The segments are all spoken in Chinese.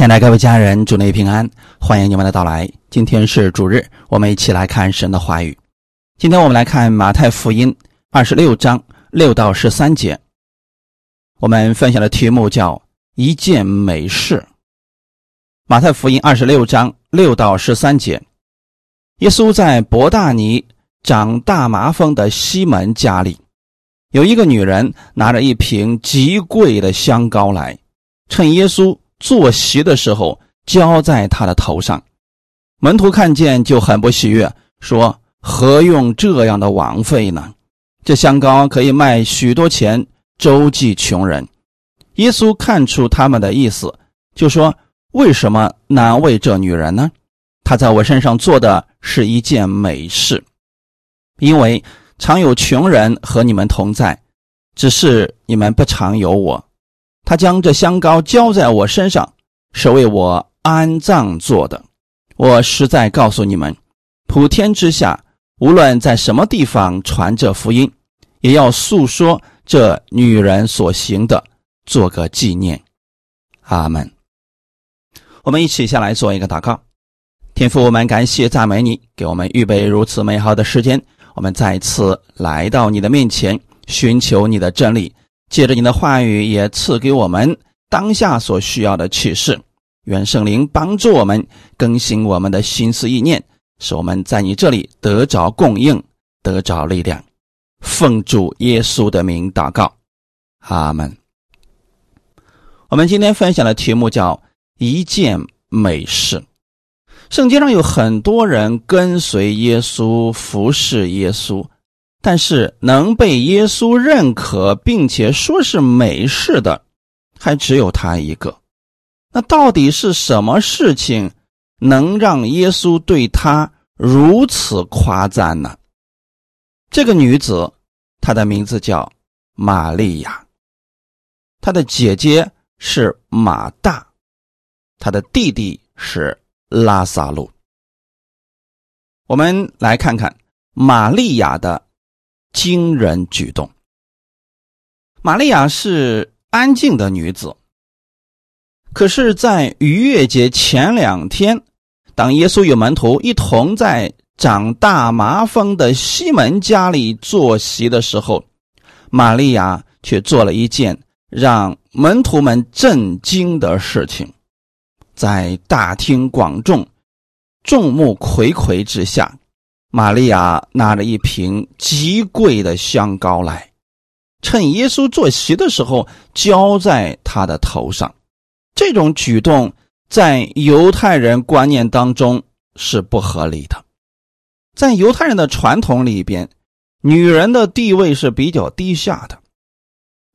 亲爱的各位家人，祝你平安，欢迎你们的到来。今天是主日，我们一起来看神的话语。今天我们来看马太福音二十六章六到十三节。我们分享的题目叫“一件美事”。马太福音二十六章六到十三节，耶稣在伯大尼长大麻风的西门家里，有一个女人拿着一瓶极贵的香膏来，趁耶稣。坐席的时候浇在他的头上，门徒看见就很不喜悦，说：“何用这样的枉费呢？这香膏可以卖许多钱，周济穷人。”耶稣看出他们的意思，就说：“为什么难为这女人呢？她在我身上做的是一件美事，因为常有穷人和你们同在，只是你们不常有我。”他将这香膏浇在我身上，是为我安葬做的。我实在告诉你们，普天之下，无论在什么地方传这福音，也要诉说这女人所行的，做个纪念。阿门。我们一起下来做一个祷告。天父，我们感谢赞美你，给我们预备如此美好的时间。我们再次来到你的面前，寻求你的真理。借着你的话语，也赐给我们当下所需要的启示。愿圣灵帮助我们更新我们的心思意念，使我们在你这里得着供应，得着力量。奉主耶稣的名祷告，阿门。我们今天分享的题目叫“一件美事”。圣经上有很多人跟随耶稣，服侍耶稣。但是能被耶稣认可并且说是美事的，还只有他一个。那到底是什么事情能让耶稣对他如此夸赞呢？这个女子，她的名字叫玛利亚，她的姐姐是马大，她的弟弟是拉萨路。我们来看看玛利亚的。惊人举动。玛利亚是安静的女子，可是，在逾越节前两天，当耶稣与门徒一同在长大麻风的西门家里坐席的时候，玛利亚却做了一件让门徒们震惊的事情。在大庭广众、众目睽睽之下。玛利亚拿着一瓶极贵的香膏来，趁耶稣坐席的时候浇在他的头上。这种举动在犹太人观念当中是不合理的。在犹太人的传统里边，女人的地位是比较低下的。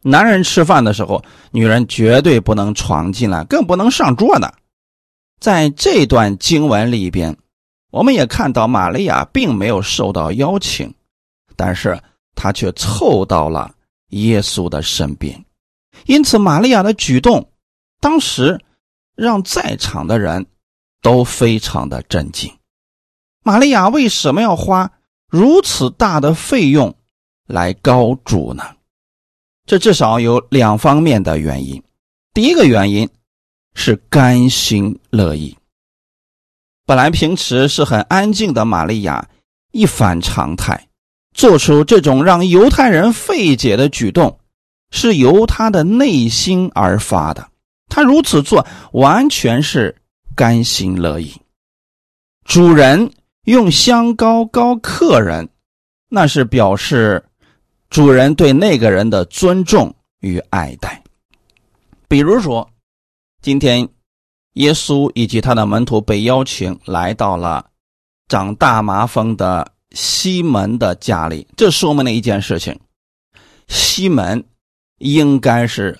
男人吃饭的时候，女人绝对不能闯进来，更不能上桌的。在这段经文里边。我们也看到，玛利亚并没有受到邀请，但是她却凑到了耶稣的身边。因此，玛利亚的举动，当时让在场的人都非常的震惊。玛利亚为什么要花如此大的费用来高主呢？这至少有两方面的原因。第一个原因是甘心乐意。本来平时是很安静的玛利亚，一反常态，做出这种让犹太人费解的举动，是由他的内心而发的。他如此做，完全是甘心乐意。主人用香膏膏客人，那是表示主人对那个人的尊重与爱戴。比如说，今天。耶稣以及他的门徒被邀请来到了长大麻风的西门的家里，这说明了一件事情：西门应该是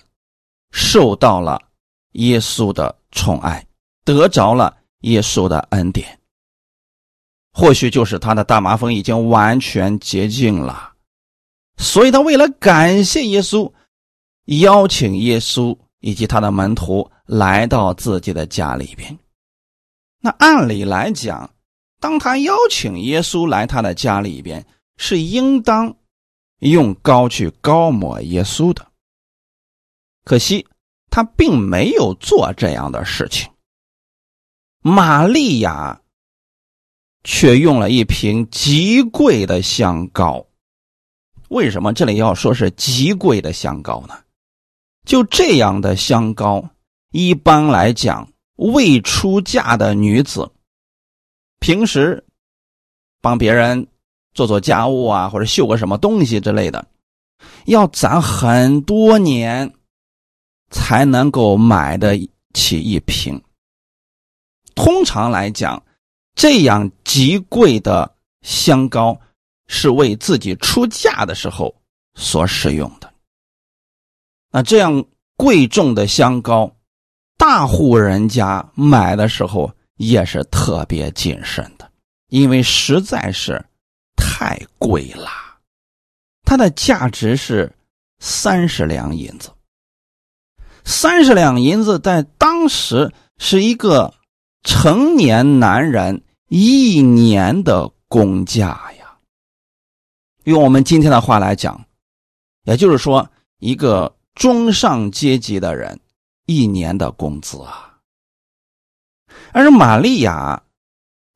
受到了耶稣的宠爱，得着了耶稣的恩典。或许就是他的大麻风已经完全洁净了，所以他为了感谢耶稣，邀请耶稣以及他的门徒。来到自己的家里边，那按理来讲，当他邀请耶稣来他的家里边，是应当用膏去膏抹耶稣的。可惜他并没有做这样的事情。玛利亚却用了一瓶极贵的香膏。为什么这里要说是极贵的香膏呢？就这样的香膏，一般来讲，未出嫁的女子，平时帮别人做做家务啊，或者绣个什么东西之类的，要攒很多年才能够买得起一瓶。通常来讲，这样极贵的香膏是为自己出嫁的时候所使用的。那这样贵重的香膏，大户人家买的时候也是特别谨慎的，因为实在是太贵了。它的价值是三十两银子，三十两银子在当时是一个。成年男人一年的工价呀，用我们今天的话来讲，也就是说，一个中上阶级的人一年的工资啊。而玛利亚，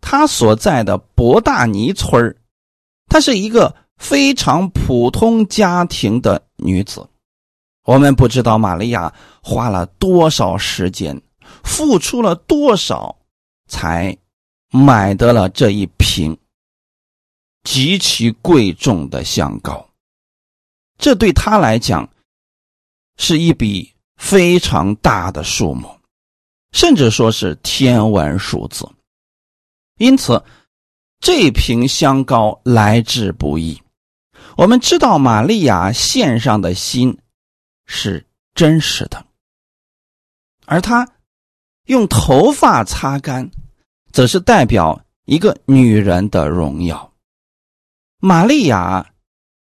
她所在的博大尼村她是一个非常普通家庭的女子。我们不知道玛利亚花了多少时间，付出了多少。才买得了这一瓶极其贵重的香膏，这对她来讲是一笔非常大的数目，甚至说是天文数字。因此，这瓶香膏来之不易。我们知道，玛利亚献上的心是真实的，而他。用头发擦干，则是代表一个女人的荣耀。玛利亚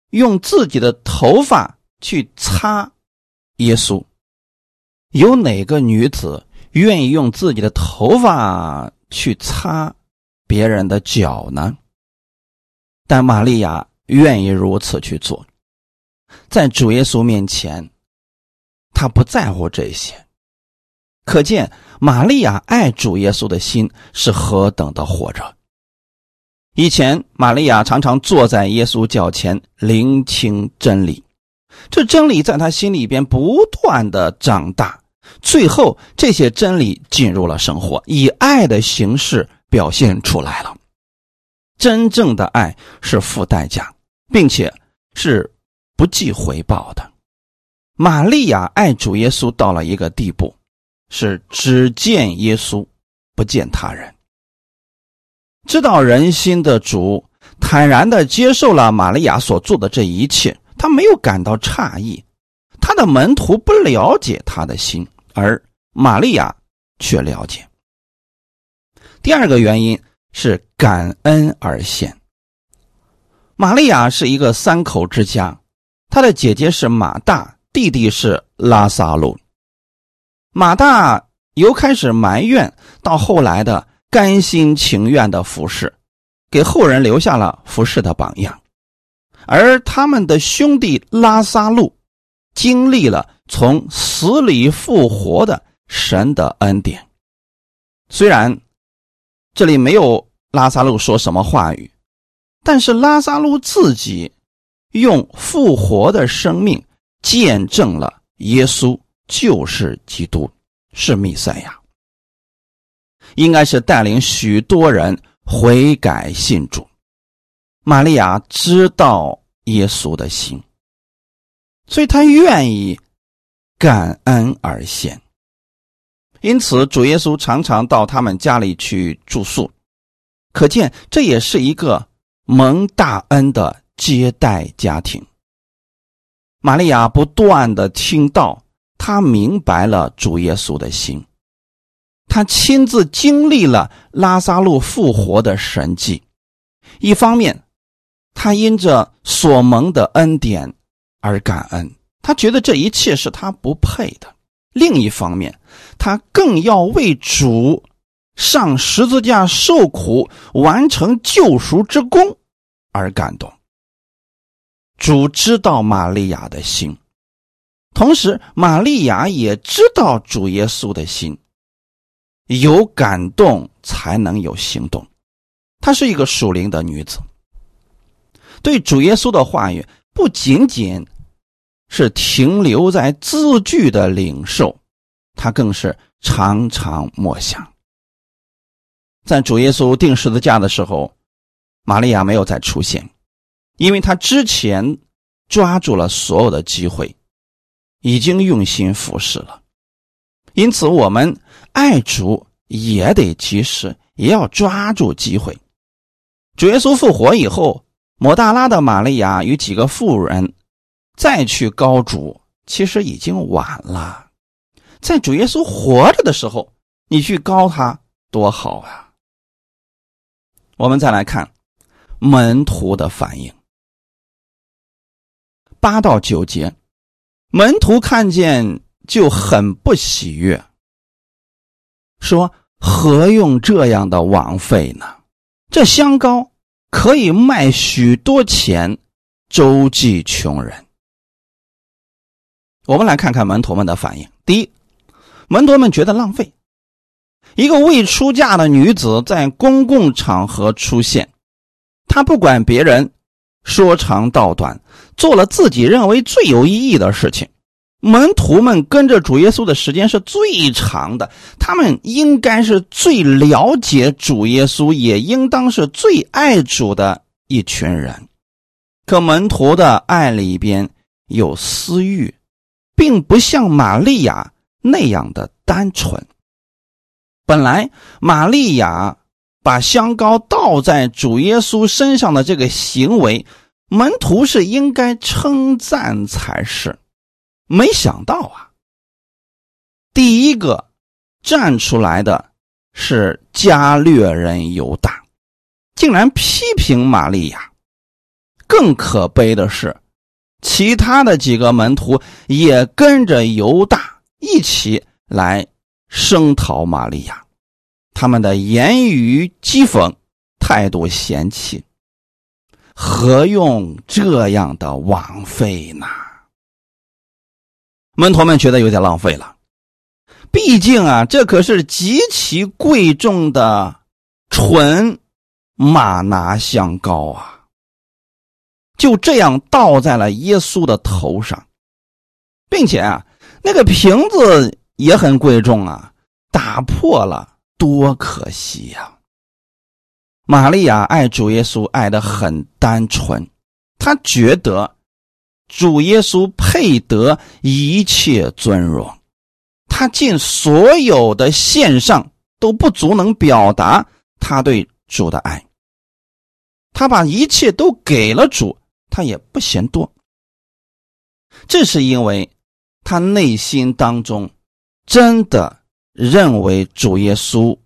用自己的头发去擦耶稣，有哪个女子愿意用自己的头发去擦别人的脚呢？但玛利亚愿意如此去做，在主耶稣面前，他不在乎这些，可见。玛利亚爱主耶稣的心是何等的火热！以前，玛利亚常常坐在耶稣脚前聆听真理，这真理在他心里边不断的长大，最后这些真理进入了生活，以爱的形式表现出来了。真正的爱是付代价，并且是不计回报的。玛利亚爱主耶稣到了一个地步。是只见耶稣，不见他人。知道人心的主坦然的接受了玛利亚所做的这一切，他没有感到诧异。他的门徒不了解他的心，而玛利亚却了解。第二个原因是感恩而献。玛利亚是一个三口之家，她的姐姐是马大，弟弟是拉萨路。马大由开始埋怨，到后来的甘心情愿的服侍，给后人留下了服侍的榜样。而他们的兄弟拉萨路，经历了从死里复活的神的恩典。虽然这里没有拉萨路说什么话语，但是拉萨路自己用复活的生命见证了耶稣。就是基督，是弥赛亚，应该是带领许多人悔改信主。玛利亚知道耶稣的心，所以他愿意感恩而献。因此，主耶稣常常到他们家里去住宿，可见这也是一个蒙大恩的接待家庭。玛利亚不断的听到。他明白了主耶稣的心，他亲自经历了拉萨路复活的神迹。一方面，他因着所蒙的恩典而感恩，他觉得这一切是他不配的；另一方面，他更要为主上十字架受苦、完成救赎之功而感动。主知道玛利亚的心。同时，玛利亚也知道主耶稣的心，有感动才能有行动。她是一个属灵的女子，对主耶稣的话语不仅仅是停留在字句的领受，他更是常常默想。在主耶稣钉十字架的时候，玛利亚没有再出现，因为她之前抓住了所有的机会，已经用心服侍了。因此，我们爱主也得及时，也要抓住机会。主耶稣复活以后，抹大拉的玛利亚与几个妇人再去高主，其实已经晚了。在主耶稣活着的时候，你去高他多好啊！我们再来看门徒的反应，八到九节，门徒看见就很不喜悦，说：“何用这样的枉费呢？这香膏。”可以卖许多钱，周济穷人。我们来看看门徒们的反应。第一，门徒们觉得浪费。一个未出嫁的女子在公共场合出现，她不管别人说长道短，做了自己认为最有意义的事情。门徒们跟着主耶稣的时间是最长的，他们应该是最了解主耶稣，也应当是最爱主的一群人。可门徒的爱里边有私欲，并不像玛利亚那样的单纯。本来玛利亚把香膏倒在主耶稣身上的这个行为，门徒是应该称赞才是。没想到啊，第一个站出来的是加略人犹大，竟然批评玛利亚。更可悲的是，其他的几个门徒也跟着犹大一起来声讨玛利亚，他们的言语讥讽，态度嫌弃，何用这样的枉费呢？门徒们觉得有点浪费了，毕竟啊，这可是极其贵重的纯玛拿香膏啊！就这样倒在了耶稣的头上，并且啊，那个瓶子也很贵重啊，打破了多可惜呀！玛利亚爱主耶稣爱的很单纯，她觉得。主耶稣配得一切尊荣，他尽所有的献上都不足能表达他对主的爱。他把一切都给了主，他也不嫌多。这是因为他内心当中真的认为主耶稣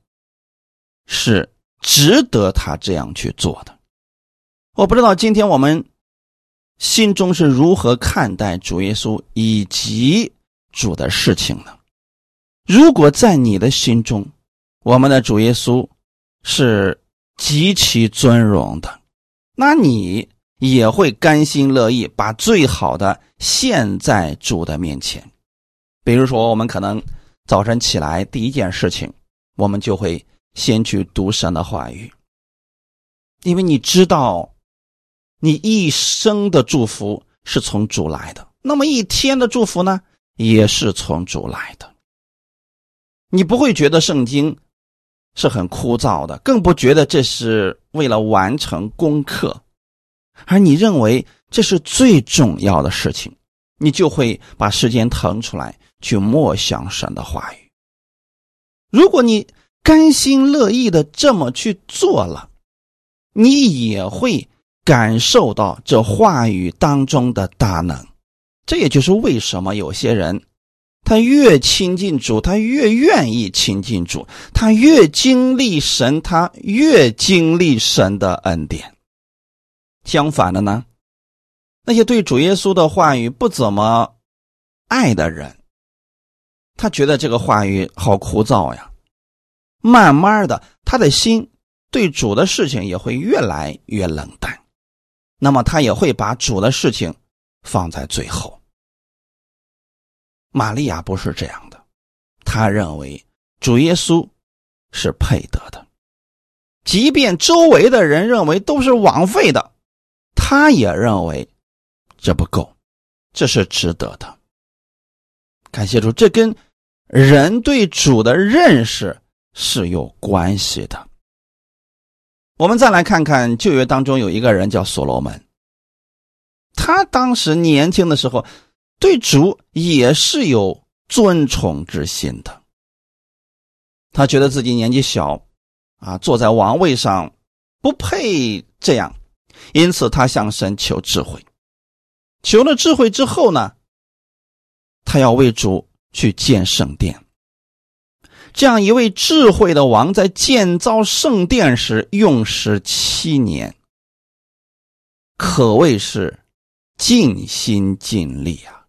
是值得他这样去做的。我不知道今天我们。心中是如何看待主耶稣以及主的事情呢？如果在你的心中，我们的主耶稣是极其尊荣的，那你也会甘心乐意把最好的献在主的面前。比如说，我们可能早晨起来第一件事情，我们就会先去读神的话语，因为你知道。你一生的祝福是从主来的，那么一天的祝福呢，也是从主来的。你不会觉得圣经是很枯燥的，更不觉得这是为了完成功课，而你认为这是最重要的事情，你就会把时间腾出来去默想神的话语。如果你甘心乐意的这么去做了，你也会。感受到这话语当中的大能，这也就是为什么有些人，他越亲近主，他越愿意亲近主，他越经历神，他越经历神的恩典。相反的呢，那些对主耶稣的话语不怎么爱的人，他觉得这个话语好枯燥呀。慢慢的，他的心对主的事情也会越来越冷淡。那么他也会把主的事情放在最后。玛利亚不是这样的，他认为主耶稣是配得的。即便周围的人认为都是枉费的，他也认为这不够，这是值得的。感谢主，这跟人对主的认识是有关系的。我们再来看看旧约当中有一个人叫所罗门，他当时年轻的时候对主也是有尊崇之心的。他觉得自己年纪小。啊，坐在王位上不配这样，因此他向神求智慧。求了智慧之后呢，他要为主去建圣殿。这样一位智慧的王，在建造圣殿时用时七年，可谓是尽心尽力啊，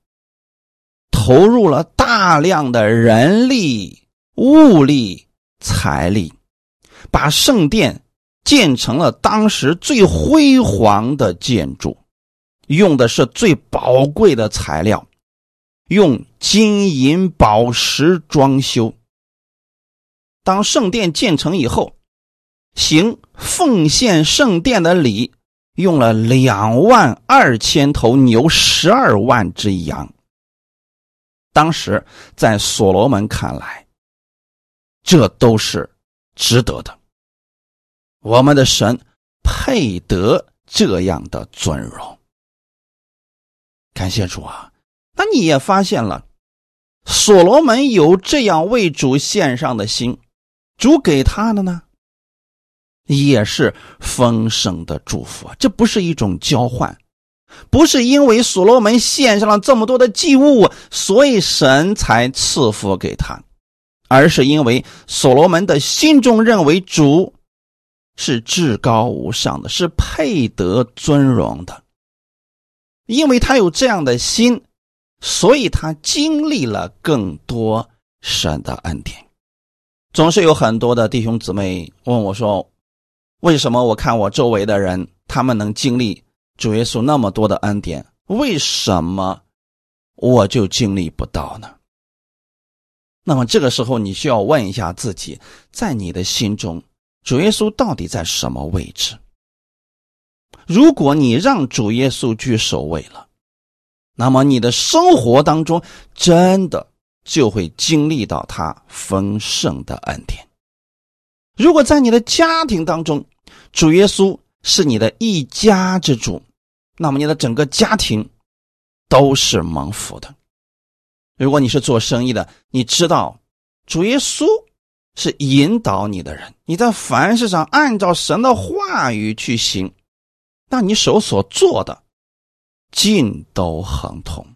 投入了大量的人力、物力、财力。把圣殿建成了当时最辉煌的建筑，用的是最宝贵的材料，用金银宝石装修。当圣殿建成以后，行奉献圣殿的礼，用了两万二千头牛，十二万只羊。当时在所罗门看来，这都是。值得的，我们的神配得这样的尊荣。感谢主啊！那你也发现了，所罗门有这样为主献上的心，主给他的呢，也是丰盛的祝福！这不是一种交换，不是因为所罗门献上了这么多的祭物，所以神才赐福给他。而是因为所罗门的心中认为主是至高无上的，是配得尊荣的。因为他有这样的心，所以他经历了更多神的恩典。总是有很多的弟兄姊妹问我说：“为什么我看我周围的人，他们能经历主耶稣那么多的恩典，为什么我就经历不到呢？”那么这个时候，你需要问一下自己，在你的心中，主耶稣到底在什么位置？如果你让主耶稣居首位了，那么你的生活当中真的就会经历到他丰盛的恩典。如果在你的家庭当中，主耶稣是你的一家之主，那么你的整个家庭都是蒙福的。如果你是做生意的，你知道主耶稣是引导你的人，你在凡事上按照神的话语去行，那你手所做的尽都亨通。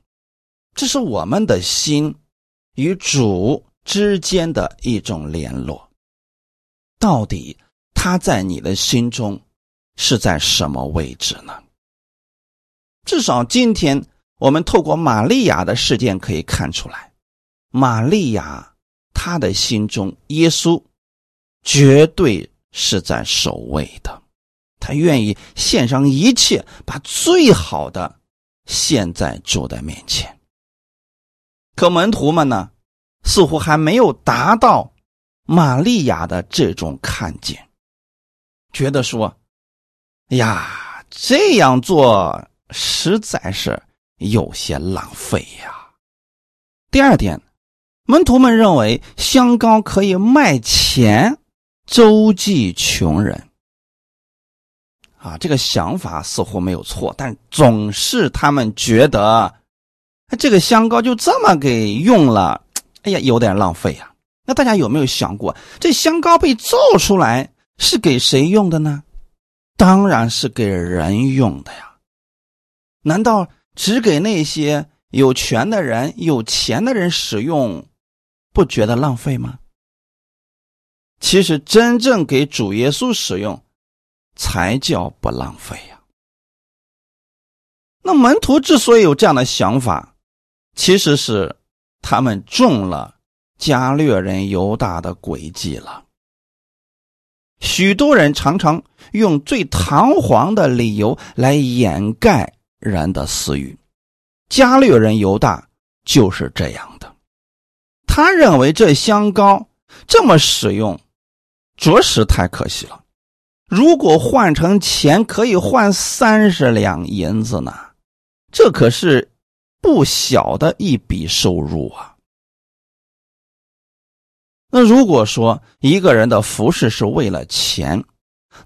这是我们的心与主之间的一种联络。到底他在你的心中是在什么位置呢？至少今天。我们透过玛利亚的事件可以看出来，玛利亚她的心中，耶稣绝对是在首位的，她愿意献上一切，把最好的献在主的面前。可门徒们呢，似乎还没有达到玛利亚的这种看见，觉得说：“哎呀，这样做实在是。”有些浪费呀。第二点，门徒们认为香膏可以卖钱周济穷人。啊，这个想法似乎没有错，但总是他们觉得，这个香膏就这么给用了，哎呀，有点浪费呀。那大家有没有想过，这香膏被造出来是给谁用的呢？当然是给人用的呀。难道？只给那些有权的人、有钱的人使用，不觉得浪费吗？其实真正给主耶稣使用，才叫不浪费呀。那门徒之所以有这样的想法，其实是他们中了加略人犹大的诡计了。许多人常常用最堂皇的理由来掩盖。人的私欲，加略人犹大就是这样的。他认为这香膏这么使用，着实太可惜了。如果换成钱，可以换三十两银子呢，这可是不小的一笔收入啊。那如果说一个人的服饰是为了钱，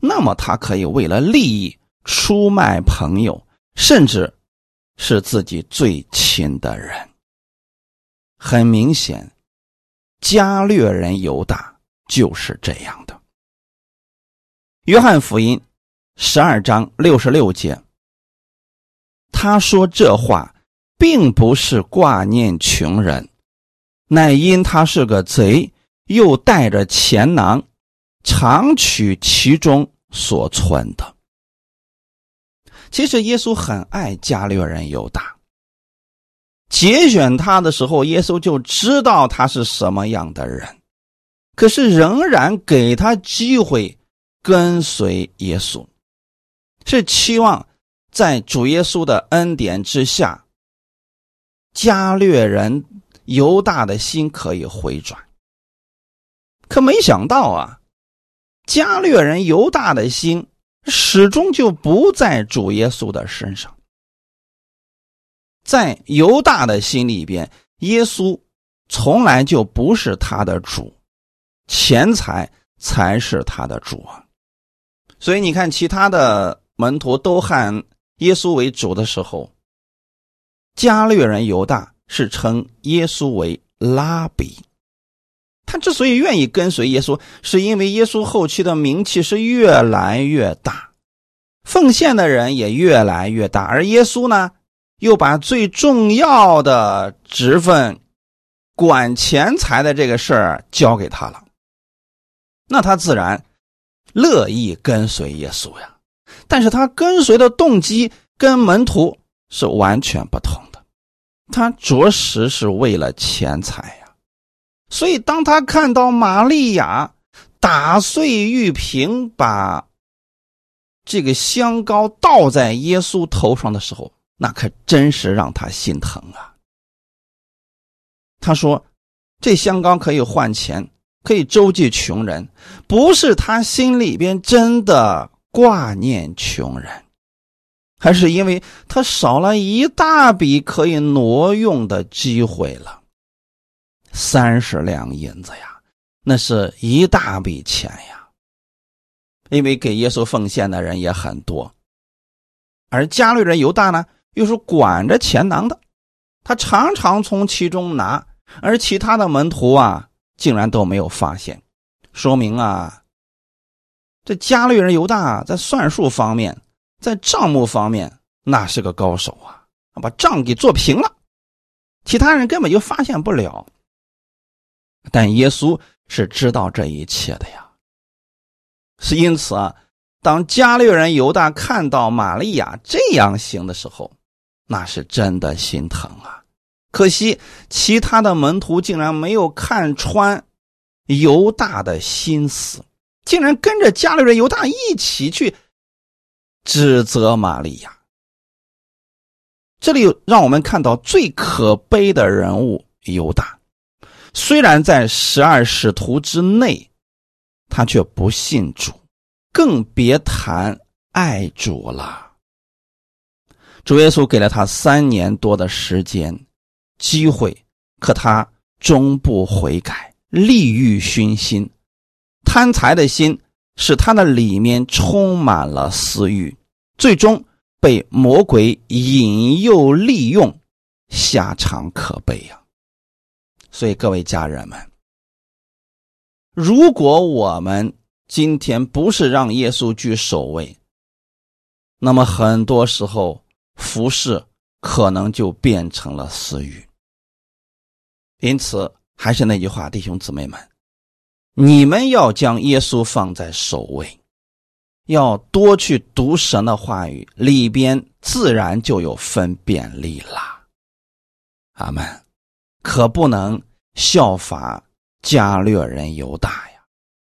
那么他可以为了利益出卖朋友，甚至是自己最亲的人。很明显，加略人犹大就是这样的。约翰福音十二章六十六节，他说这话并不是挂念穷人，乃因他是个贼，又带着钱囊，常取其中所存的。其实耶稣很爱加略人犹大，节选他的时候，耶稣就知道他是什么样的人，可是仍然给他机会。跟随耶稣，是期望在主耶稣的恩典之下，加略人犹大的心可以回转。可没想到啊，加略人犹大的心始终就不在主耶稣的身上，在犹大的心里边，耶稣从来就不是他的主，钱财才是他的主啊。所以你看，其他的门徒都喊耶稣为主的时候，加略人犹大是称耶稣为拉比。他之所以愿意跟随耶稣，是因为耶稣后期的名气是越来越大，奉献的人也越来越大，而耶稣呢，又把最重要的职分——管钱财的这个事儿交给他了，那他自然。乐意跟随耶稣呀，但是他跟随的动机跟门徒是完全不同的，他着实是为了钱财呀。所以当他看到玛利亚打碎玉瓶，把这个香膏倒在耶稣头上的时候，那可真是让他心疼啊。他说：“这香膏可以换钱。”可以周济穷人，不是他心里边真的挂念穷人，还是因为他少了一大笔可以挪用的机会了。三十两银子呀，那是一大笔钱呀。因为给耶稣奉献的人也很多，而加略人犹大呢，又是管着钱囊的，他常常从其中拿，而其他的门徒啊。竟然都没有发现，说明啊，这加略人犹大在算术方面，在账目方面那是个高手啊，把账给做平了，其他人根本就发现不了。但耶稣是知道这一切的呀，是因此啊，当加略人犹大看到玛利亚这样行的时候，那是真的心疼啊。可惜，其他的门徒竟然没有看穿犹大的心思，竟然跟着加略人犹大一起去指责玛利亚。这里让我们看到最可悲的人物犹大，虽然在十二使徒之内，他却不信主，更别谈爱主了。主耶稣给了他三年多的时间。机会，可他终不悔改，利欲熏心，贪财的心使他的里面充满了私欲，最终被魔鬼引诱利用，下场可悲呀！所以各位家人们，如果我们今天不是让耶稣居首位，那么很多时候服饰可能就变成了私欲。因此，还是那句话，弟兄姊妹们，你们要将耶稣放在首位，要多去读神的话语，里边自然就有分辨力了。阿门。可不能效法加略人犹大呀！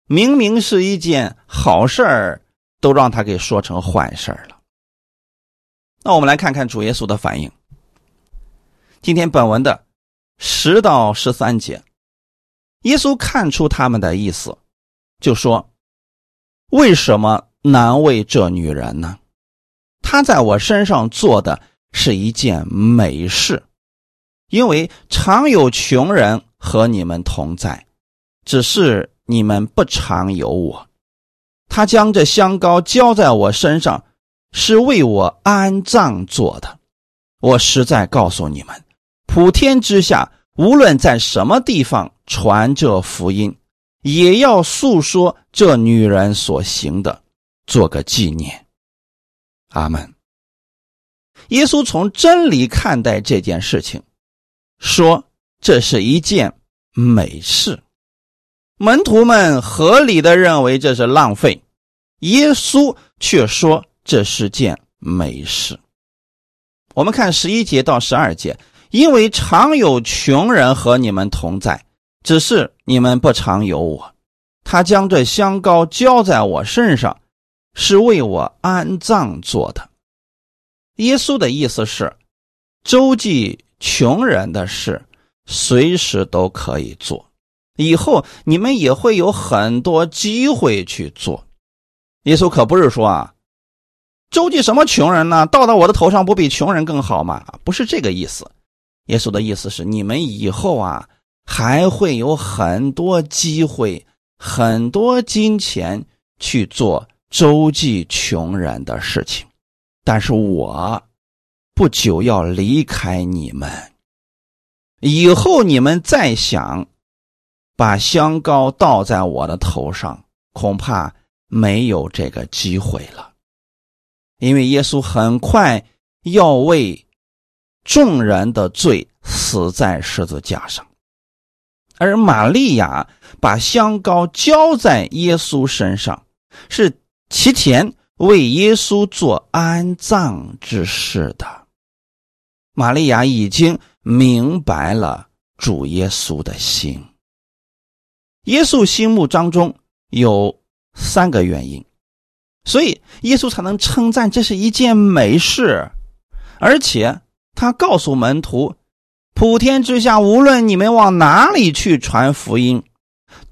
明明是一件好事儿，都让他给说成坏事儿了。那我们来看看主耶稣的反应。今天本文的。十到十三节，耶稣看出他们的意思，就说：“为什么难为这女人呢？她在我身上做的是一件美事，因为常有穷人和你们同在，只是你们不常有我。他将这香膏浇在我身上，是为我安葬做的。我实在告诉你们，普天之下，无论在什么地方传这福音，也要诉说这女人所行的，做个纪念。阿门。耶稣从真理看待这件事情，说这是一件美事。门徒们合理的认为这是浪费，耶稣却说这是件美事。我们看十一节到十二节，因为常有穷人和你们同在，只是你们不常有我。他将这香膏浇在我身上，是为我安葬做的。耶稣的意思是，周济穷人的事，随时都可以做。以后你们也会有很多机会去做。耶稣可不是说啊，周济什么穷人呢？倒到我的头上不比穷人更好吗？不是这个意思。耶稣的意思是，你们以后啊还会有很多机会、很多金钱去做周济穷人的事情。但是我不久要离开你们，以后你们再想。把香膏倒在我的头上，恐怕没有这个机会了，因为耶稣很快要为众人的罪死在十字架上，而玛利亚把香膏浇在耶稣身上，是提前为耶稣做安葬之事的。玛利亚已经明白了主耶稣的心。耶稣心目当中有三个原因，所以耶稣才能称赞这是一件美事，而且他告诉门徒：普天之下，无论你们往哪里去传福音，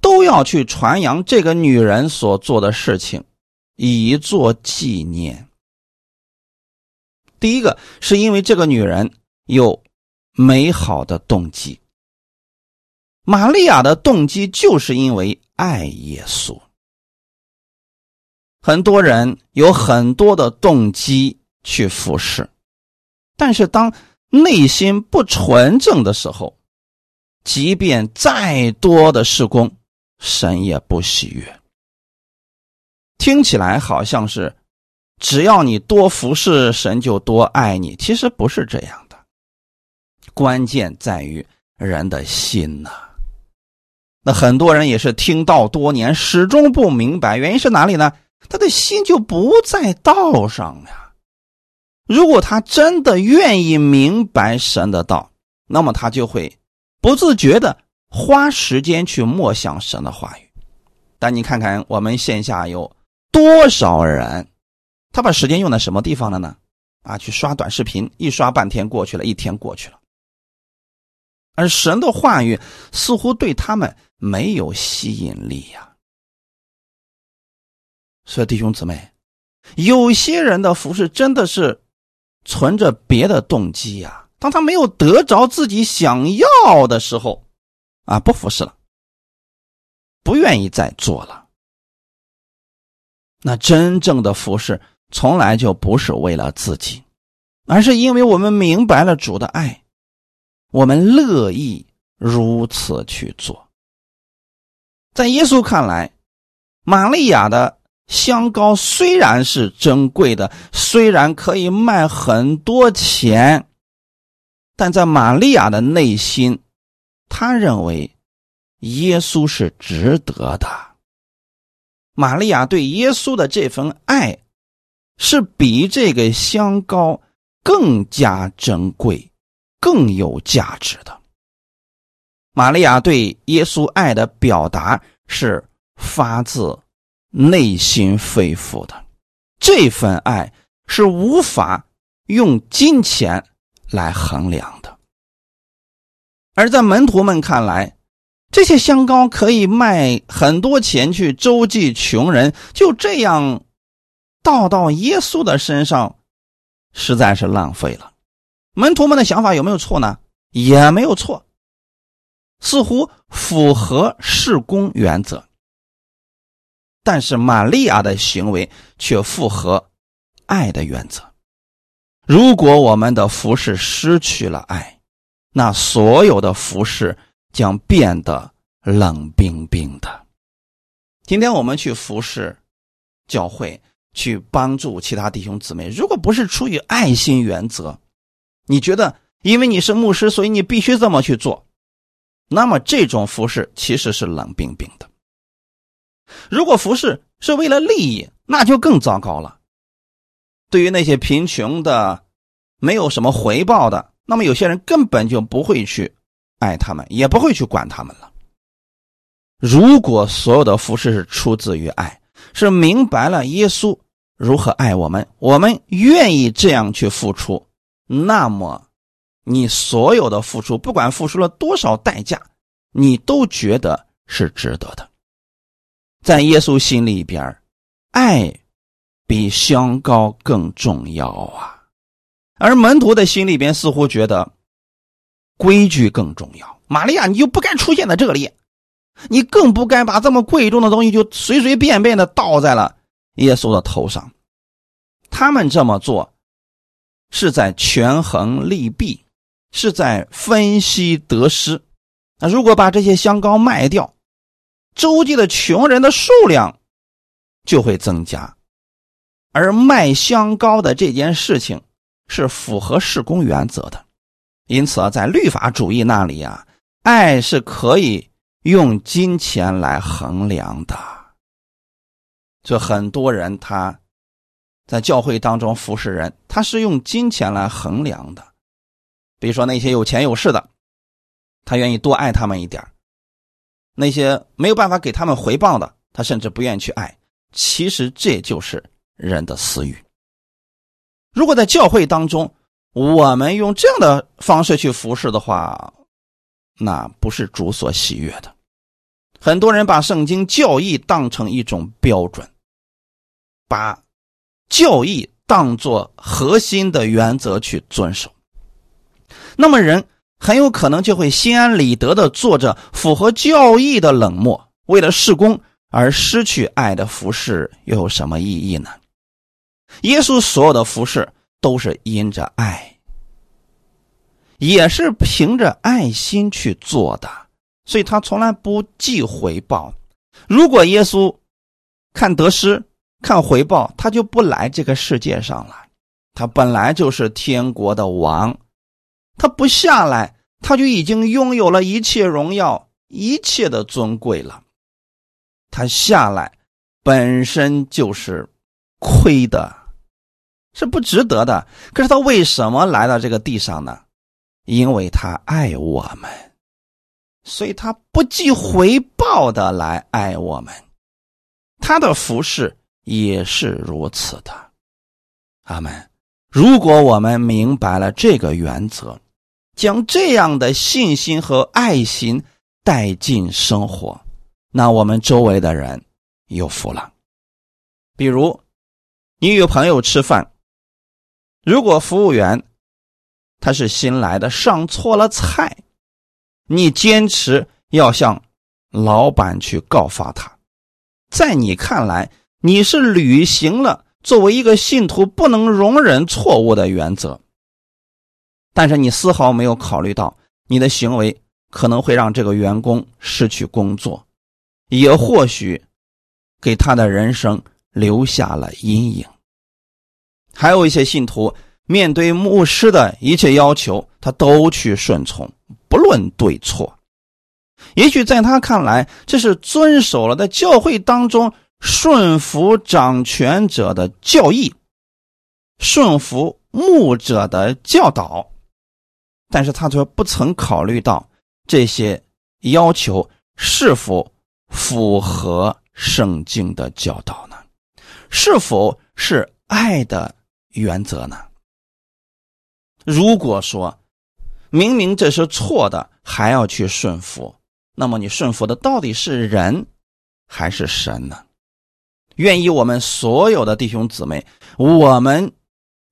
都要去传扬这个女人所做的事情，以作纪念。第一个是因为这个女人有美好的动机。玛利亚的动机就是因为爱耶稣。很多人有很多的动机去服侍，但是当内心不纯正的时候，即便再多的事工，神也不喜悦。听起来好像是只要你多服侍，神就多爱你，其实不是这样的。关键在于人的心呐。那很多人也是听道多年，始终不明白原因是哪里呢？他的心就不在道上呀。如果他真的愿意明白神的道，那么他就会不自觉的花时间去默想神的话语。但你看看我们线下有多少人，他把时间用在什么地方了呢？啊，去刷短视频，一刷半天过去了，一天过去了。而神的话语似乎对他们没有吸引力呀。所以弟兄姊妹，有些人的服侍真的是存着别的动机呀。当他没有得着自己想要的时候，啊，不服侍了，不愿意再做了。那真正的服侍从来就不是为了自己，而是因为我们明白了主的爱。我们乐意如此去做。在耶稣看来，玛利亚的香膏虽然是珍贵的，虽然可以卖很多钱，但在玛利亚的内心，他认为耶稣是值得的。玛利亚对耶稣的这份爱，是比这个香膏更加珍贵。更有价值的，玛利亚对耶稣爱的表达是发自内心肺腑的，这份爱是无法用金钱来衡量的。而在门徒们看来，这些香膏可以卖很多钱去周济穷人，就这样倒到耶稣的身上，实在是浪费了。门徒们的想法有没有错呢？也没有错，似乎符合事工原则。但是玛利亚的行为却符合爱的原则。如果我们的服饰失去了爱，那所有的服饰将变得冷冰冰的。今天我们去服侍教会，去帮助其他弟兄姊妹，如果不是出于爱心原则，你觉得因为你是牧师，所以你必须这么去做，那么这种服饰其实是冷冰冰的。如果服侍是为了利益，那就更糟糕了。对于那些贫穷的、没有什么回报的，那么有些人根本就不会去爱他们，也不会去管他们了。如果所有的服侍是出自于爱，是明白了耶稣如何爱我们，我们愿意这样去付出，那么你所有的付出，不管付出了多少代价，你都觉得是值得的。在耶稣心里边，爱比香膏更重要啊！而门徒的心里边似乎觉得规矩更重要。玛利亚，你就不该出现在这里，你更不该把这么贵重的东西就随随便便的倒在了耶稣的头上。他们这么做是在权衡利弊，是在分析得失。那如果把这些香膏卖掉，周济的穷人的数量就会增加，而卖香膏的这件事情是符合事工原则的，因此啊，在律法主义那里啊，爱是可以用金钱来衡量的。就很多人他在教会当中服侍人，他是用金钱来衡量的，比如说那些有钱有势的，他愿意多爱他们一点那些没有办法给他们回报的，他甚至不愿意去爱。其实这就是人的私欲。如果在教会当中，我们用这样的方式去服侍的话，那不是主所喜悦的。很多人把圣经教义当成一种标准，把教义当作核心的原则去遵守。那么人。很有可能就会心安理得的做着符合教义的冷漠，为了事工而失去爱的服饰，又有什么意义呢？耶稣所有的服饰都是因着爱，也是凭着爱心去做的，所以他从来不计回报。如果耶稣看得失、看回报，他就不来这个世界上了。他本来就是天国的王。他不下来，他就已经拥有了一切荣耀、一切的尊贵了。他下来本身就是亏的，是不值得的。可是他为什么来到这个地上呢？因为他爱我们，所以他不计回报的来爱我们。他的服饰也是如此的。阿门。如果我们明白了这个原则，将这样的信心和爱心带进生活，那我们周围的人有福了。比如，你与朋友吃饭，如果服务员他是新来的，上错了菜，你坚持要向老板去告发他，在你看来，你是履行了。作为一个信徒，不能容忍错误的原则。但是你丝毫没有考虑到，你的行为可能会让这个员工失去工作，也或许给他的人生留下了阴影。还有一些信徒，面对牧师的一切要求，他都去顺从，不论对错。也许在他看来，这是遵守了在教会当中。顺服掌权者的教义，顺服牧者的教导，但是他却不曾考虑到这些要求是否符合圣经的教导呢？是否是爱的原则呢？如果说明明这是错的，还要去顺服，那么你顺服的到底是人还是神呢？愿意我们所有的弟兄姊妹，我们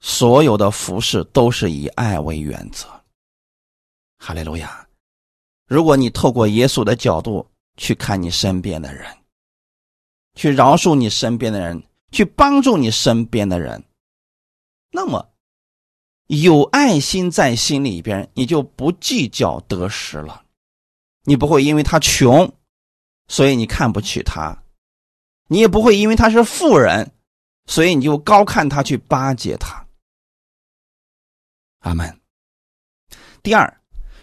所有的服饰都是以爱为原则。哈利路亚！如果你透过耶稣的角度去看你身边的人，去饶恕你身边的人，去帮助你身边的人，那么有爱心在心里边，你就不计较得失了。你不会因为他穷，所以你看不起他；你也不会因为他是富人，所以你就高看他去巴结他。阿门。第二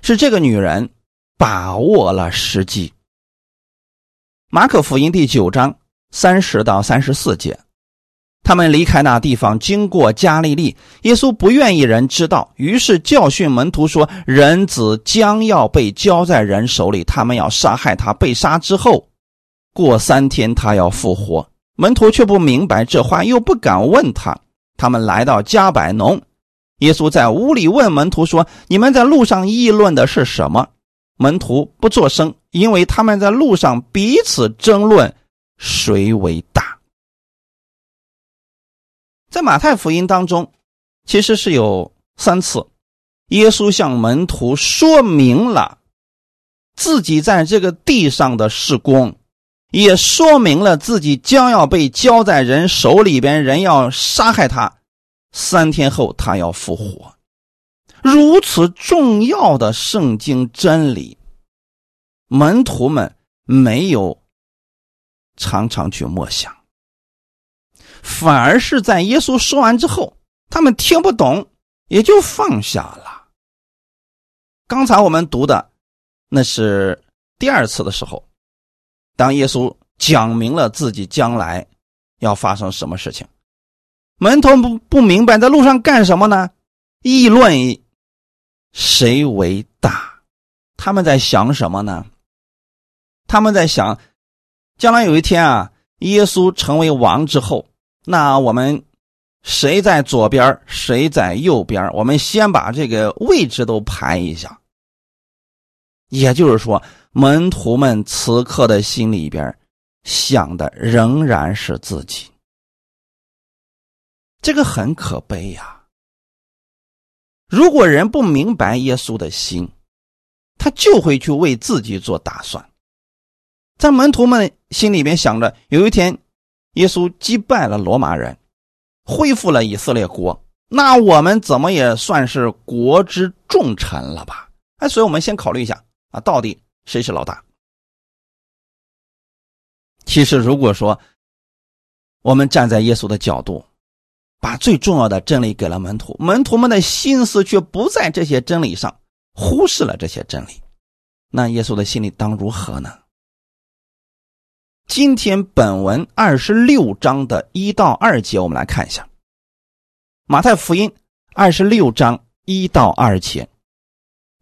是这个女人把握了时机。马可福音第九章三十到三十四节。他们离开那地方，经过加利利。耶稣不愿意人知道，于是教训门徒说：“人子将要被交在人手里，他们要杀害他。被杀之后，过三天他要复活。”门徒却不明白这话，又不敢问他。他们来到加百农，耶稣在屋里问门徒说：“你们在路上议论的是什么？”门徒不作声，因为他们在路上彼此争论谁为大。在马太福音当中，其实是有三次，耶稣向门徒说明了自己在这个地上的事工，也说明了自己将要被交在人手里边，人要杀害他，三天后他要复活。如此重要的圣经真理，门徒们没有常常去默想。反而是在耶稣说完之后，他们听不懂，也就放下了。刚才我们读的那是第二次的时候，当耶稣讲明了自己将来要发生什么事情，门徒不不明白，在路上干什么呢？议论谁为大？他们在想什么呢？他们在想，将来有一天啊，耶稣成为王之后。那我们谁在左边，谁在右边？我们先把这个位置都排一下。也就是说，门徒们此刻的心里边想的仍然是自己，这个很可悲呀。如果人不明白耶稣的心，他就会去为自己做打算。在门徒们心里边想着，有一天。耶稣击败了罗马人，恢复了以色列国，那我们怎么也算是国之重臣了吧？哎，所以我们先考虑一下啊，到底谁是老大？其实，如果说我们站在耶稣的角度，把最重要的真理给了门徒，门徒们的心思却不在这些真理上，忽视了这些真理，那耶稣的心里当如何呢？今天本文二十六章的一到二节，我们来看一下。马太福音二十六章一到二节，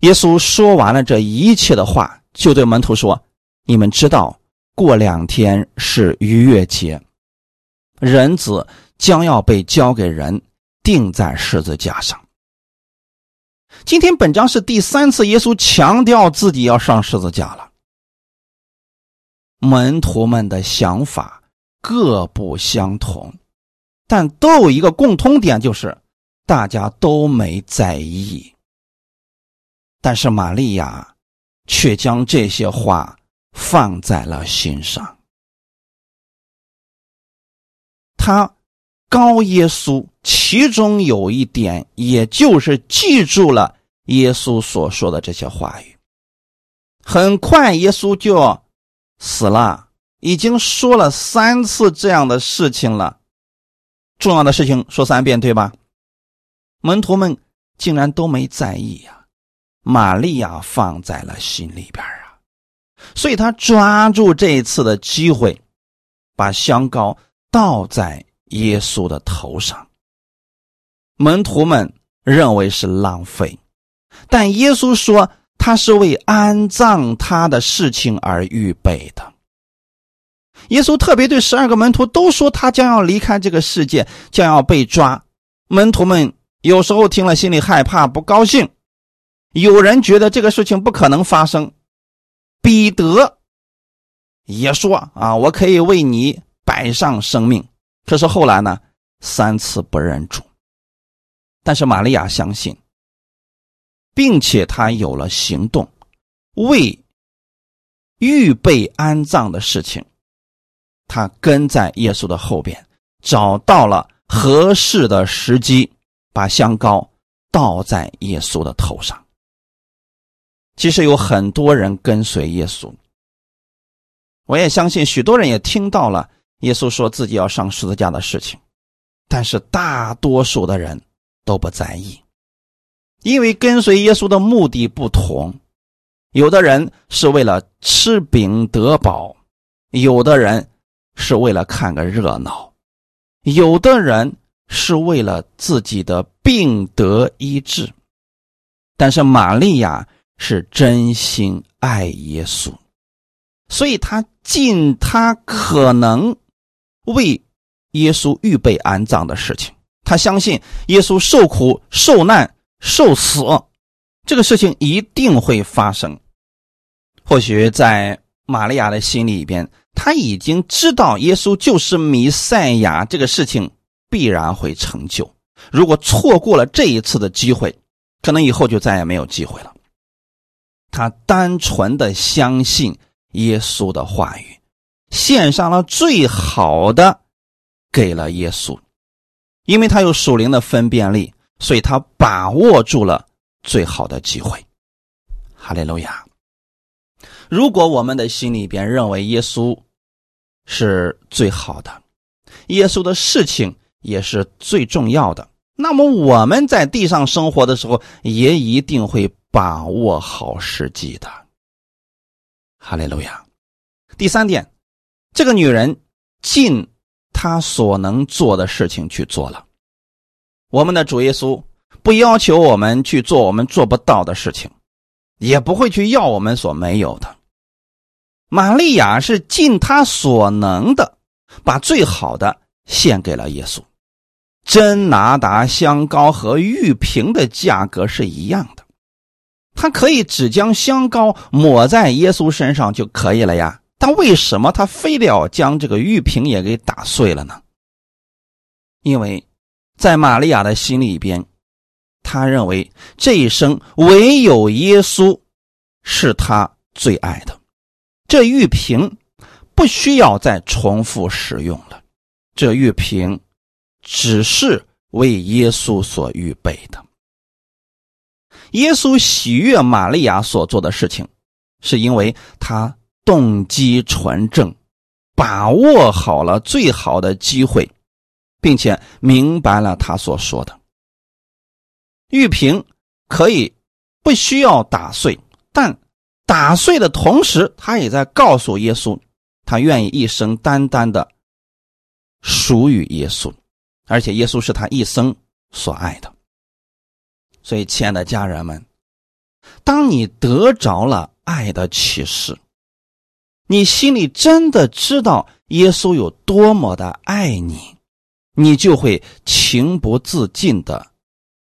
耶稣说完了这一切的话，就对门徒说：“你们知道，过两天是逾越节，人子将要被交给人，钉在十字架上。”今天本章是第三次，耶稣强调自己要上十字架了。门徒们的想法各不相同，但都有一个共通点，就是大家都没在意。但是玛利亚却将这些话放在了心上。他高耶稣，其中有一点，也就是记住了耶稣所说的这些话语。很快，耶稣就要。死了，已经说了三次这样的事情了，重要的事情说三遍，对吧？门徒们竟然都没在意呀，玛利亚放在了心里边啊，所以他抓住这一次的机会，把香膏倒在耶稣的头上。门徒们认为是浪费，但耶稣说。他是为安葬他的事情而预备的。耶稣特别对十二个门徒都说，他将要离开这个世界，将要被抓。门徒们有时候听了心里害怕、不高兴；有人觉得这个事情不可能发生，彼得也说啊，我可以为你摆上生命。可是后来呢，三次不认主。但是玛利亚相信，并且她有了行动，为预备安葬的事情，她跟在耶稣的后边，找到了合适的时机，把香膏倒在耶稣的头上。其实有很多人跟随耶稣，我也相信许多人也听到了耶稣说自己要上十字架的事情，但是大多数的人都不在意，因为跟随耶稣的目的不同。有的人是为了吃饼得饱，有的人是为了看个热闹，有的人是为了自己的病得医治。但是玛利亚。是真心爱耶稣，所以他尽他可能为耶稣预备安葬的事情。他相信耶稣受苦、受难、受死，这个事情一定会发生。或许在玛利亚的心里边，他已经知道耶稣就是弥赛亚，这个事情必然会成就。如果错过了这一次的机会，可能以后就再也没有机会了。他单纯的相信耶稣的话语，献上了最好的，给了耶稣，因为他有属灵的分辨力，所以他把握住了最好的机会。哈利路亚！如果我们的心里边认为耶稣是最好的，耶稣的事情也是最重要的，那么我们在地上生活的时候，也一定会。把握好时机的，哈利路亚。第三点，这个女人尽她所能做的事情去做了。我们的主耶稣不要求我们去做我们做不到的事情，也不会去要我们所没有的。玛利亚是尽她所能的，把最好的献给了耶稣。真拿达香膏和玉瓶的价格是一样的。他可以只将香膏抹在耶稣身上就可以了呀，但为什么他非得要将这个玉瓶也给打碎了呢？因为，在玛利亚的心里边，他认为这一生唯有耶稣是他最爱的，这玉瓶不需要再重复使用了，这玉瓶只是为耶稣所预备的。耶稣喜悦玛利亚所做的事情，是因为他动机纯正，把握好了最好的机会，并且明白了他所说的。玉瓶可以不需要打碎，但打碎的同时，他也在告诉耶稣，他愿意一生单单的属于耶稣，而且耶稣是他一生所爱的。所以，亲爱的家人们，当你得着了爱的启示，你心里真的知道耶稣有多么的爱你，你就会情不自禁的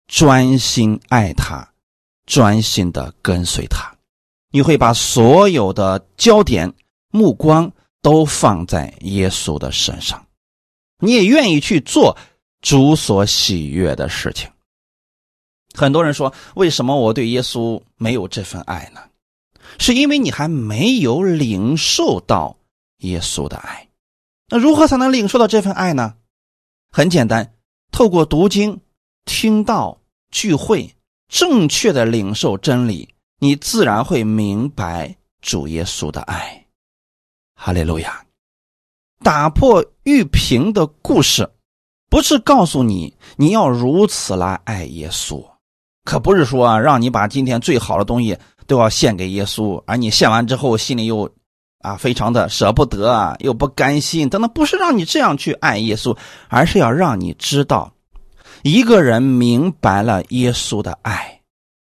专心爱他，专心的跟随他。你会把所有的焦点、目光都放在耶稣的身上，你也愿意去做主所喜悦的事情。很多人说：“为什么我对耶稣没有这份爱呢？”是因为你还没有领受到耶稣的爱。那如何才能领受到这份爱呢？很简单，透过读经、听到聚会，正确的领受真理，你自然会明白主耶稣的爱。哈利路亚！打破玉瓶的故事，不是告诉你你要如此来爱耶稣。可不是说让你把今天最好的东西都要献给耶稣，而你献完之后心里又啊非常的舍不得啊，又不甘心等等，不是让你这样去爱耶稣，而是要让你知道，一个人明白了耶稣的爱，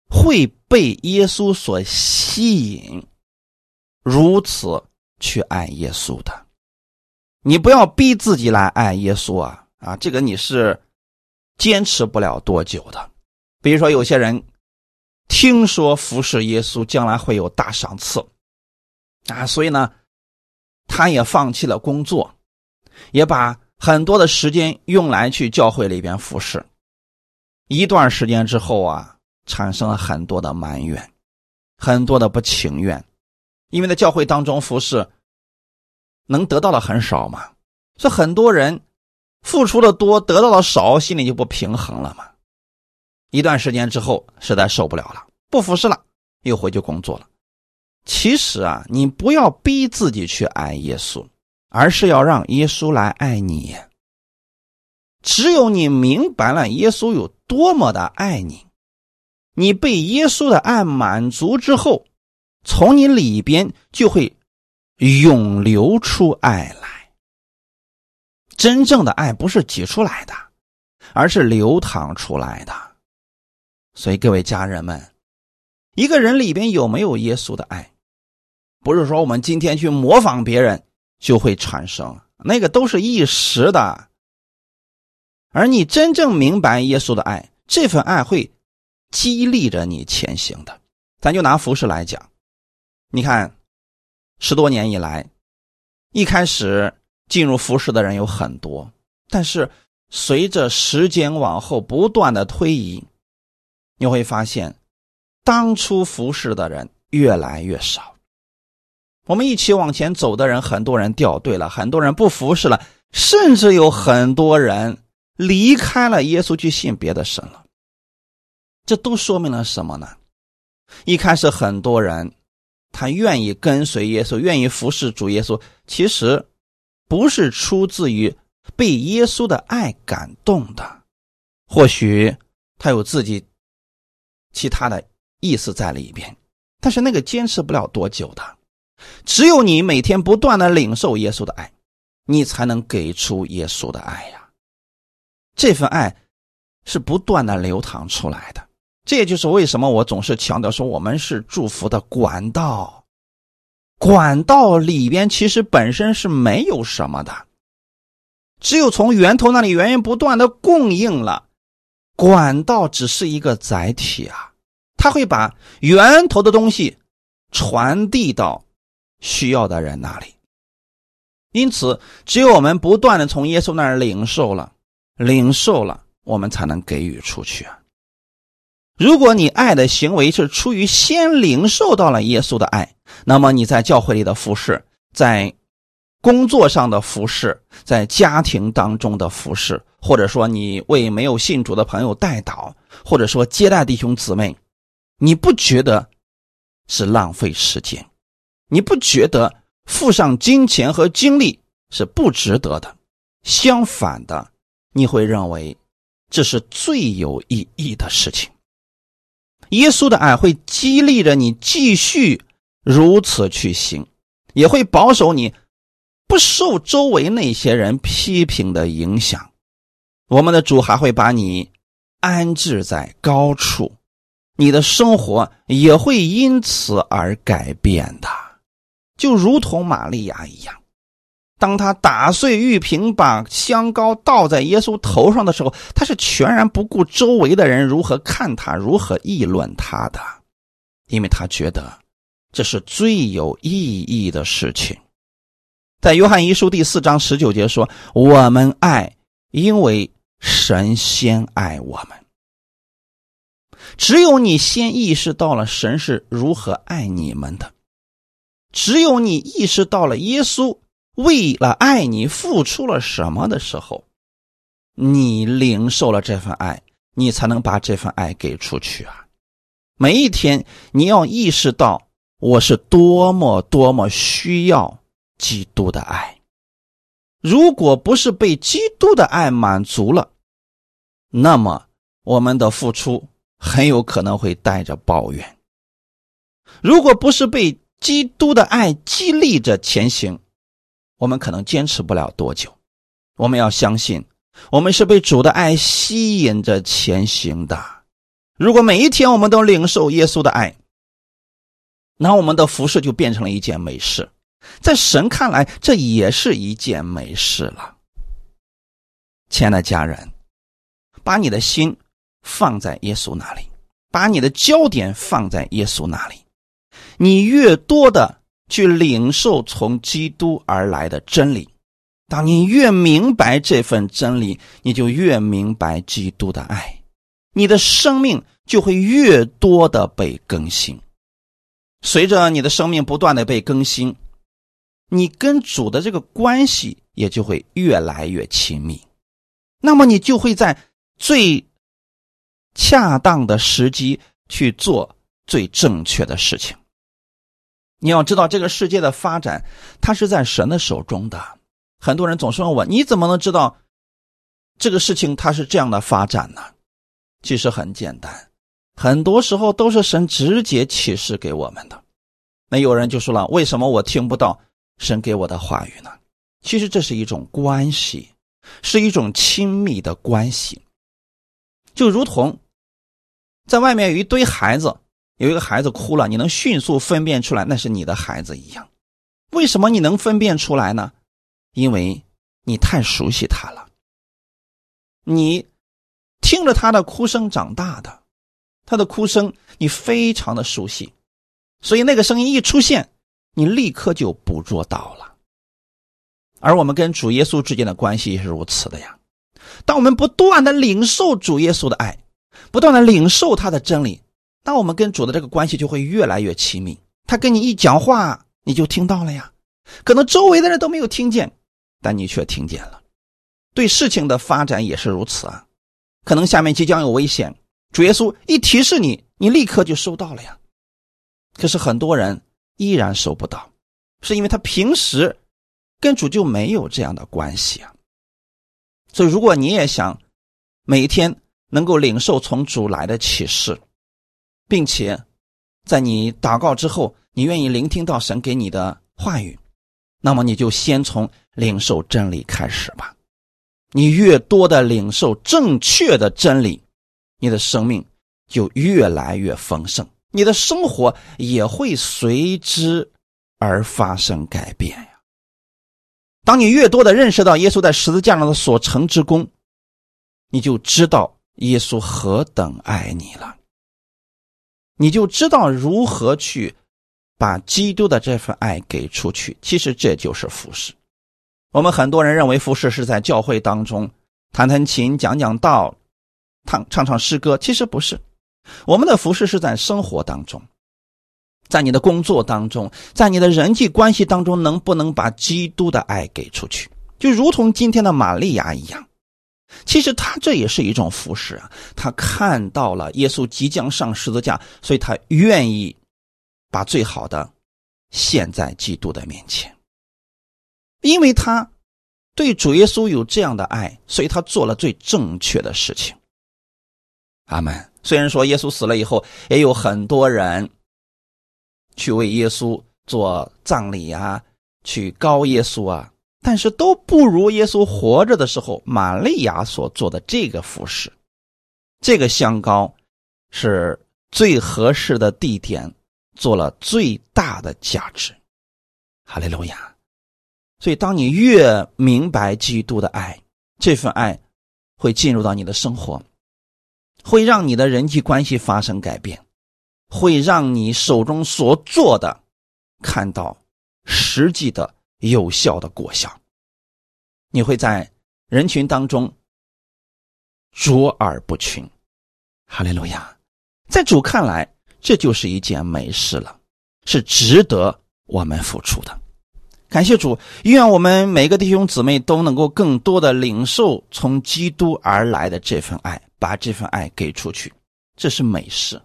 会被耶稣所吸引，如此去爱耶稣的。你不要逼自己来爱耶稣啊啊，这个你是坚持不了多久的。比如说，有些人听说服侍耶稣将来会有大赏赐，啊，所以呢，他也放弃了工作，也把很多的时间用来去教会里边服侍。一段时间之后啊，产生了很多的埋怨，很多的不情愿，因为在教会当中服侍，能得到的很少嘛，所以很多人付出的多，得到的少，心里就不平衡了嘛。一段时间之后，实在受不了了，不服侍了，又回去工作了。其实啊，你不要逼自己去爱耶稣，而是要让耶稣来爱你。只有你明白了耶稣有多么的爱你，你被耶稣的爱满足之后，从你里边就会涌流出爱来。真正的爱不是挤出来的，而是流淌出来的。所以，各位家人们，一个人里边有没有耶稣的爱，不是说我们今天去模仿别人就会产生，那个都是一时的。而你真正明白耶稣的爱，这份爱会激励着你前行的。咱就拿服饰来讲，你看，十多年以来，一开始进入服饰的人有很多，但是随着时间往后不断的推移。你会发现，当初服侍的人越来越少。我们一起往前走的人，很多人掉队了，很多人不服侍了，甚至有很多人离开了耶稣，去信别的神了。这都说明了什么呢？一开始很多人他愿意跟随耶稣，愿意服侍主耶稣，其实不是出自于被耶稣的爱感动的，或许他有自己。其他的意思在里边，但是那个坚持不了多久的。只有你每天不断的领受耶稣的爱，你才能给出耶稣的爱呀。这份爱是不断的流淌出来的。这也就是为什么我总是强调说，我们是祝福的管道。管道里边其实本身是没有什么的，只有从源头那里源源不断的供应了。管道只是一个载体啊，它会把源头的东西传递到需要的人那里。因此，只有我们不断的从耶稣那儿领受了，领受了，我们才能给予出去啊。如果你爱的行为是出于先领受到了耶稣的爱，那么你在教会里的服侍，在。工作上的服侍，在家庭当中的服侍，或者说你为没有信主的朋友代祷，或者说接待弟兄姊妹，你不觉得是浪费时间？你不觉得付上金钱和精力是不值得的？相反的，你会认为这是最有意义的事情。耶稣的爱会激励着你继续如此去行，也会保守你。不受周围那些人批评的影响，我们的主还会把你安置在高处，你的生活也会因此而改变的，就如同玛利亚一样，当他打碎玉瓶，把香膏倒在耶稣头上的时候，他是全然不顾周围的人如何看他，如何议论他的，因为他觉得这是最有意义的事情。在约翰一书第四章十九节说：“我们爱，因为神先爱我们。只有你先意识到了神是如何爱你们的，只有你意识到了耶稣为了爱你付出了什么的时候，你领受了这份爱，你才能把这份爱给出去啊！每一天，你要意识到我是多么多么需要。”基督的爱，如果不是被基督的爱满足了，那么我们的付出很有可能会带着抱怨。如果不是被基督的爱激励着前行，我们可能坚持不了多久。我们要相信，我们是被主的爱吸引着前行的。如果每一天我们都领受耶稣的爱，那我们的服饰就变成了一件美事。在神看来，这也是一件美事了。亲爱的家人，把你的心放在耶稣那里，把你的焦点放在耶稣那里。你越多的去领受从基督而来的真理。当你越明白这份真理，你就越明白基督的爱，你的生命就会越多的被更新。随着你的生命不断的被更新，你跟主的这个关系也就会越来越亲密。那么你就会在最恰当的时机去做最正确的事情。你要知道，这个世界的发展，它是在神的手中的。很多人总是问我：“你怎么能知道这个事情它是这样的发展呢？”其实很简单，很多时候都是神直接启示给我们的。那有人就说了：“为什么我听不到神给我的话语呢？”其实这是一种关系，是一种亲密的关系，就如同在外面有一堆孩子。有一个孩子哭了，你能迅速分辨出来那是你的孩子一样。为什么你能分辨出来呢？因为你太熟悉他了。你听着他的哭声长大的，他的哭声你非常的熟悉，所以那个声音一出现，你立刻就捕捉到了。而我们跟主耶稣之间的关系也是如此的呀。当我们不断的领受主耶稣的爱，不断的领受他的真理。那我们跟主的这个关系就会越来越亲密。他跟你一讲话，你就听到了呀。可能周围的人都没有听见，但你却听见了。对事情的发展也是如此啊。可能下面即将有危险，主耶稣一提示你，你立刻就收到了呀。可是很多人依然收不到，是因为他平时跟主就没有这样的关系啊。所以，如果你也想每一天能够领受从主来的启示，并且，在你祷告之后，你愿意聆听到神给你的话语，那么你就先从领受真理开始吧。你越多的领受正确的真理，你的生命就越来越丰盛，你的生活也会随之而发生改变呀。当你越多的认识到耶稣在十字架上的所成之功，你就知道耶稣何等爱你了。你就知道如何去把基督的这份爱给出去。其实这就是服侍。我们很多人认为服侍是在教会当中弹弹琴、讲讲道、唱唱唱诗歌，其实不是。我们的服侍是在生活当中，在你的工作当中，在你的人际关系当中，能不能把基督的爱给出去？就如同今天的玛利亚一样。其实他这也是一种服侍啊，他看到了耶稣即将上十字架，所以他愿意把最好的献在基督的面前，因为他对主耶稣有这样的爱，所以他做了最正确的事情。阿门。虽然说耶稣死了以后，也有很多人去为耶稣做葬礼啊，去告耶稣啊。但是都不如耶稣活着的时候，玛利亚所做的这个服饰，这个香膏是最合适的地点，做了最大的价值。哈利路亚！所以，当你越明白基督的爱，这份爱会进入到你的生活，会让你的人际关系发生改变，会让你手中所做的看到实际的。有效的果效，你会在人群当中卓尔不群。哈利路亚，在主看来，这就是一件美事了，是值得我们付出的。感谢主，愿我们每个弟兄姊妹都能够更多的领受从基督而来的这份爱，把这份爱给出去，这是美事。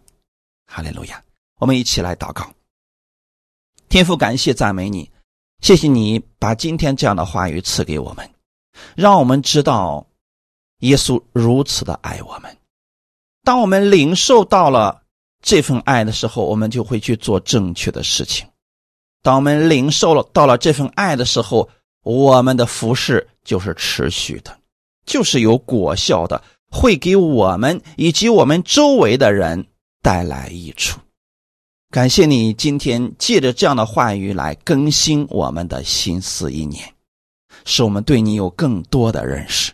哈利路亚，我们一起来祷告。天父，感谢赞美你。谢谢你把今天这样的话语赐给我们，让我们知道耶稣如此的爱我们。当我们领受到了这份爱的时候，我们就会去做正确的事情。当我们领受了到了这份爱的时候，我们的服饰就是持续的，就是有果效的，会给我们以及我们周围的人带来益处。感谢你今天借着这样的话语来更新我们的心思意念，使我们对你有更多的认识。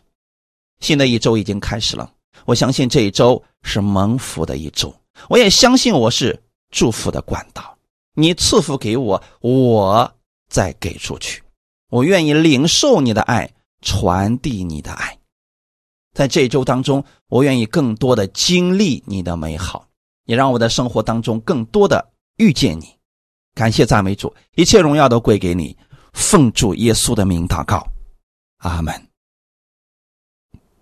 新的一周已经开始了，我相信这一周是蒙福的一周，我也相信我是祝福的管道。你赐福给我，我再给出去。我愿意领受你的爱，传递你的爱。在这一周当中，我愿意更多的经历你的美好，也让我的生活当中更多的遇见你。感谢赞美主，一切荣耀都归给你。奉主耶稣的名祷告，阿门。